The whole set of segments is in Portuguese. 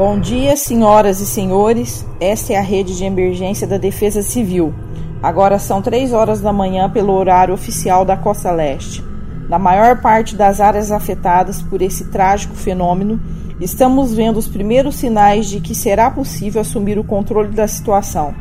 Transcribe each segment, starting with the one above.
Bom dia, senhoras e senhores. Esta é a rede de emergência da Defesa Civil. Agora são 3 horas da manhã pelo horário oficial da Costa Leste. Na maior parte das áreas afetadas por esse trágico fenômeno, estamos vendo os primeiros sinais de que será possível assumir o controle da situação.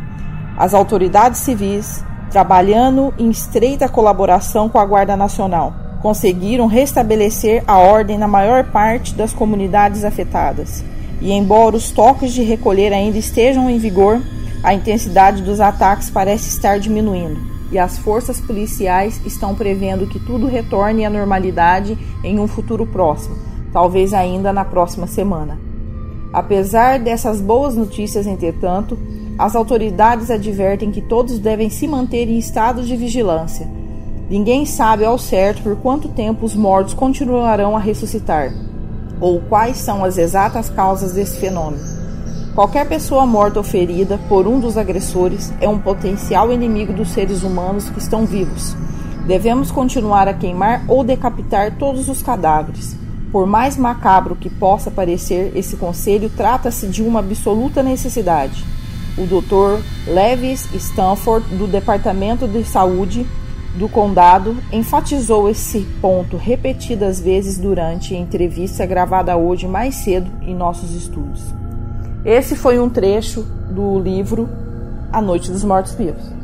As autoridades civis, trabalhando em estreita colaboração com a Guarda Nacional, conseguiram restabelecer a ordem na maior parte das comunidades afetadas. E embora os toques de recolher ainda estejam em vigor, a intensidade dos ataques parece estar diminuindo. E as forças policiais estão prevendo que tudo retorne à normalidade em um futuro próximo, talvez ainda na próxima semana. Apesar dessas boas notícias, entretanto, as autoridades advertem que todos devem se manter em estado de vigilância. Ninguém sabe ao certo por quanto tempo os mortos continuarão a ressuscitar ou quais são as exatas causas desse fenômeno. Qualquer pessoa morta ou ferida por um dos agressores é um potencial inimigo dos seres humanos que estão vivos. Devemos continuar a queimar ou decapitar todos os cadáveres. Por mais macabro que possa parecer, esse conselho trata-se de uma absoluta necessidade. O Dr. Levis Stanford, do Departamento de Saúde do condado enfatizou esse ponto repetidas vezes durante a entrevista gravada hoje mais cedo em nossos estudos. Esse foi um trecho do livro A Noite dos Mortos-Vivos.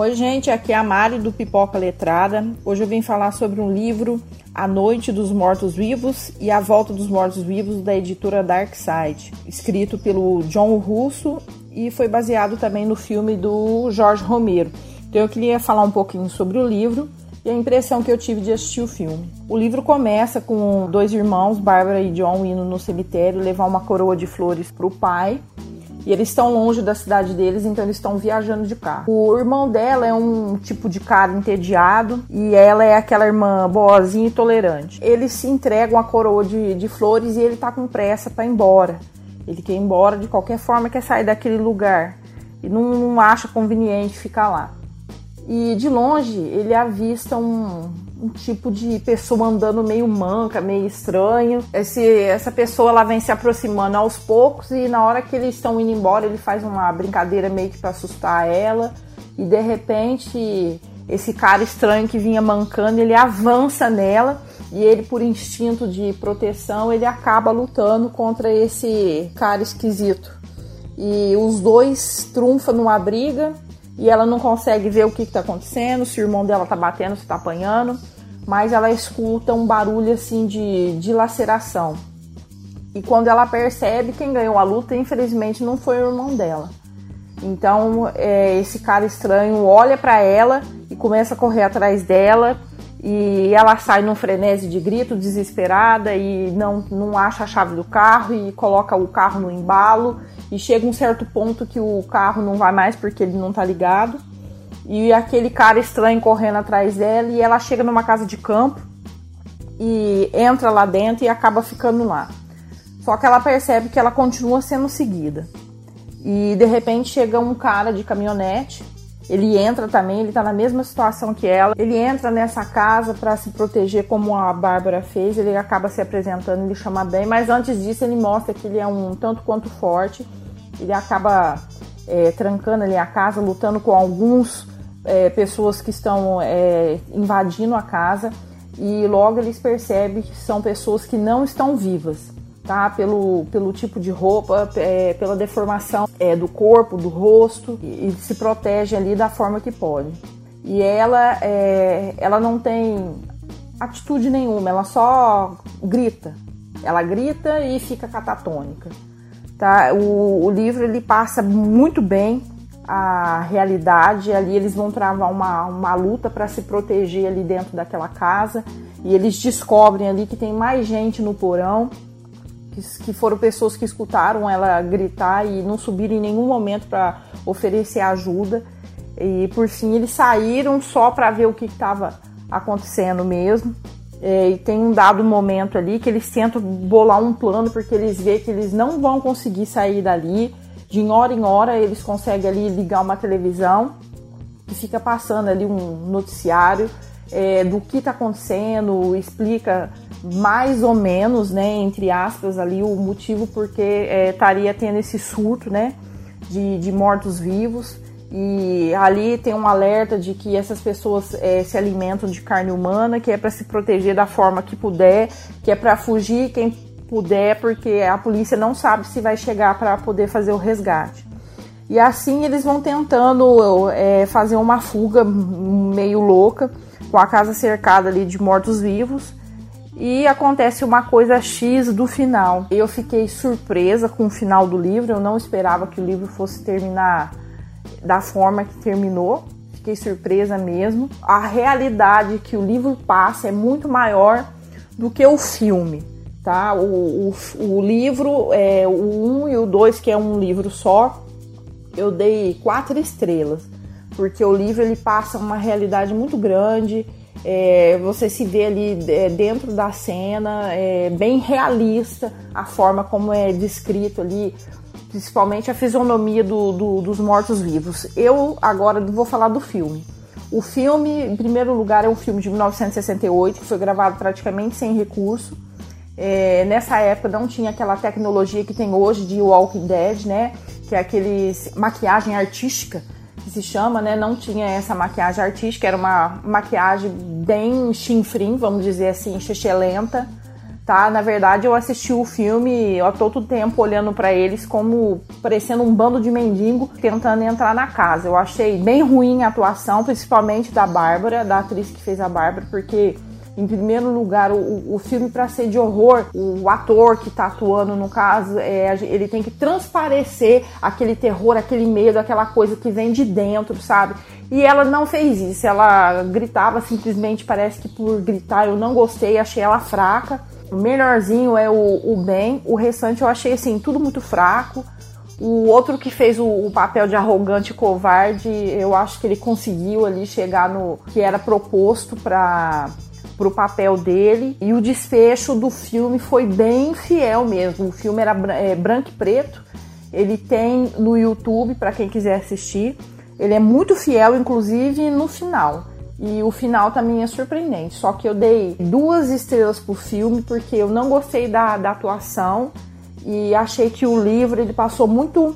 Oi, gente, aqui é a Mari do Pipoca Letrada. Hoje eu vim falar sobre um livro, A Noite dos Mortos-Vivos e A Volta dos Mortos-Vivos, da editora Dark Side, escrito pelo John Russo e foi baseado também no filme do Jorge Romero. Então eu queria falar um pouquinho sobre o livro e a impressão que eu tive de assistir o filme. O livro começa com dois irmãos, Bárbara e John, indo no cemitério levar uma coroa de flores para o pai e eles estão longe da cidade deles, então eles estão viajando de carro. O irmão dela é um tipo de cara entediado e ela é aquela irmã boazinha e tolerante. Eles se entregam a coroa de, de flores e ele tá com pressa para ir embora. Ele quer ir embora de qualquer forma, quer sair daquele lugar e não, não acha conveniente ficar lá. E de longe ele avista um, um tipo de pessoa andando meio manca, meio estranho. Esse, essa pessoa ela vem se aproximando aos poucos e na hora que eles estão indo embora, ele faz uma brincadeira meio que para assustar ela e de repente esse cara estranho que vinha mancando, ele avança nela e ele por instinto de proteção, ele acaba lutando contra esse cara esquisito. E os dois trunfam numa briga e ela não consegue ver o que está acontecendo, se o irmão dela está batendo, se está apanhando, mas ela escuta um barulho assim de, de laceração. E quando ela percebe, quem ganhou a luta, infelizmente, não foi o irmão dela. Então, é, esse cara estranho olha para ela e começa a correr atrás dela. E ela sai num frenesi de grito, desesperada, e não, não acha a chave do carro e coloca o carro no embalo e chega um certo ponto que o carro não vai mais porque ele não tá ligado. E aquele cara estranho correndo atrás dela e ela chega numa casa de campo e entra lá dentro e acaba ficando lá. Só que ela percebe que ela continua sendo seguida. E de repente chega um cara de caminhonete, ele entra também, ele tá na mesma situação que ela. Ele entra nessa casa para se proteger como a Bárbara fez, ele acaba se apresentando, ele chama bem, mas antes disso ele mostra que ele é um tanto quanto forte. Ele acaba é, trancando ali a casa, lutando com alguns é, pessoas que estão é, invadindo a casa. E logo eles percebem que são pessoas que não estão vivas, tá? Pelo, pelo tipo de roupa, é, pela deformação é, do corpo, do rosto e, e, se protege ali da forma que pode. E ela, é, ela não tem atitude nenhuma, ela só grita. Ela grita e fica catatônica. Tá? O, o livro ele passa muito bem a realidade. Ali eles vão travar uma, uma luta para se proteger ali dentro daquela casa e eles descobrem ali que tem mais gente no porão, que, que foram pessoas que escutaram ela gritar e não subiram em nenhum momento para oferecer ajuda. E por fim eles saíram só para ver o que estava acontecendo mesmo. É, e tem um dado momento ali que eles tentam bolar um plano porque eles veem que eles não vão conseguir sair dali. De hora em hora eles conseguem ali ligar uma televisão que fica passando ali um noticiário é, do que está acontecendo, explica mais ou menos, né, entre aspas, ali o motivo porque é, estaria tendo esse surto, né, de, de mortos-vivos. E ali tem um alerta de que essas pessoas é, se alimentam de carne humana, que é para se proteger da forma que puder, que é para fugir quem puder, porque a polícia não sabe se vai chegar para poder fazer o resgate. E assim eles vão tentando é, fazer uma fuga meio louca, com a casa cercada ali de mortos-vivos. E acontece uma coisa X do final. Eu fiquei surpresa com o final do livro, eu não esperava que o livro fosse terminar da forma que terminou. Fiquei surpresa mesmo. A realidade que o livro passa é muito maior do que o filme, tá? O, o, o livro, é, o 1 e o 2, que é um livro só, eu dei quatro estrelas, porque o livro ele passa uma realidade muito grande. É, você se vê ali é, dentro da cena, é bem realista a forma como é descrito ali principalmente a fisionomia do, do, dos mortos-vivos. Eu agora vou falar do filme. O filme, em primeiro lugar, é um filme de 1968 que foi gravado praticamente sem recurso. É, nessa época não tinha aquela tecnologia que tem hoje de Walking Dead, né? Que é aquele maquiagem artística que se chama, né? Não tinha essa maquiagem artística, era uma maquiagem bem chinfrim, vamos dizer assim, lenta tá? Na verdade, eu assisti o filme, tô todo tempo olhando para eles como parecendo um bando de mendigo tentando entrar na casa. Eu achei bem ruim a atuação, principalmente da Bárbara, da atriz que fez a Bárbara, porque em primeiro lugar, o, o filme para ser de horror, o ator que tá atuando no caso, é, ele tem que transparecer aquele terror, aquele medo, aquela coisa que vem de dentro, sabe? E ela não fez isso, ela gritava simplesmente, parece que por gritar eu não gostei, achei ela fraca. O melhorzinho é o, o Ben, o restante eu achei assim, tudo muito fraco. O outro que fez o, o, papel de arrogante e covarde, eu acho que ele conseguiu ali chegar no que era proposto para o papel dele. E o desfecho do filme foi bem fiel mesmo. O filme era é, branco e preto. Ele tem no YouTube para quem quiser assistir. Ele é muito fiel, inclusive no final. E o final também é surpreendente. Só que eu dei duas estrelas pro filme porque eu não gostei da, da atuação e achei que o livro ele passou muito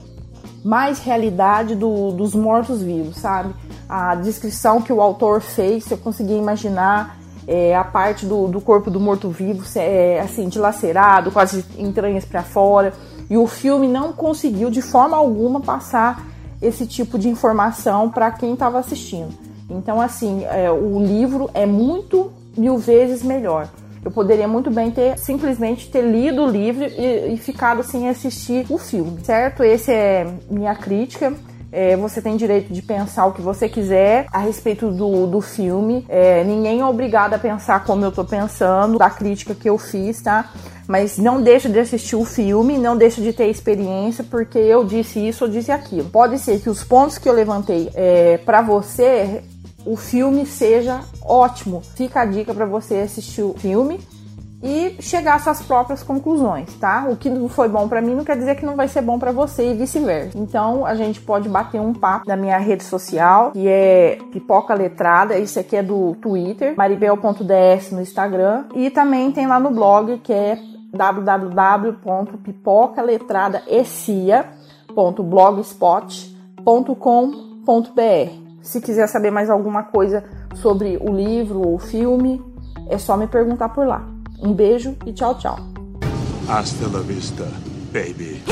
mais realidade do, dos mortos-vivos, sabe? A descrição que o autor fez, eu consegui imaginar é, a parte do, do corpo do morto-vivo é, assim dilacerado, as entranhas para fora. E o filme não conseguiu de forma alguma passar esse tipo de informação para quem estava assistindo. Então, assim, é, o livro é muito mil vezes melhor. Eu poderia muito bem ter simplesmente ter lido o livro e, e ficado sem assistir o filme, certo? Esse é minha crítica. É, você tem direito de pensar o que você quiser a respeito do, do filme. É, ninguém é obrigado a pensar como eu tô pensando, da crítica que eu fiz, tá? Mas não deixa de assistir o filme, não deixa de ter experiência, porque eu disse isso ou disse aquilo. Pode ser que os pontos que eu levantei é, para você o filme seja ótimo. Fica a dica para você assistir o filme e chegar às suas próprias conclusões, tá? O que foi bom para mim não quer dizer que não vai ser bom para você e vice-versa. Então a gente pode bater um papo na minha rede social, que é Pipoca Letrada, esse aqui é do Twitter, maribel.ds no Instagram e também tem lá no blog que é www.pipocaletradaecia.blogspot.com.br. Se quiser saber mais alguma coisa sobre o livro ou o filme, é só me perguntar por lá. Um beijo e tchau, tchau. Hasta la vista, baby.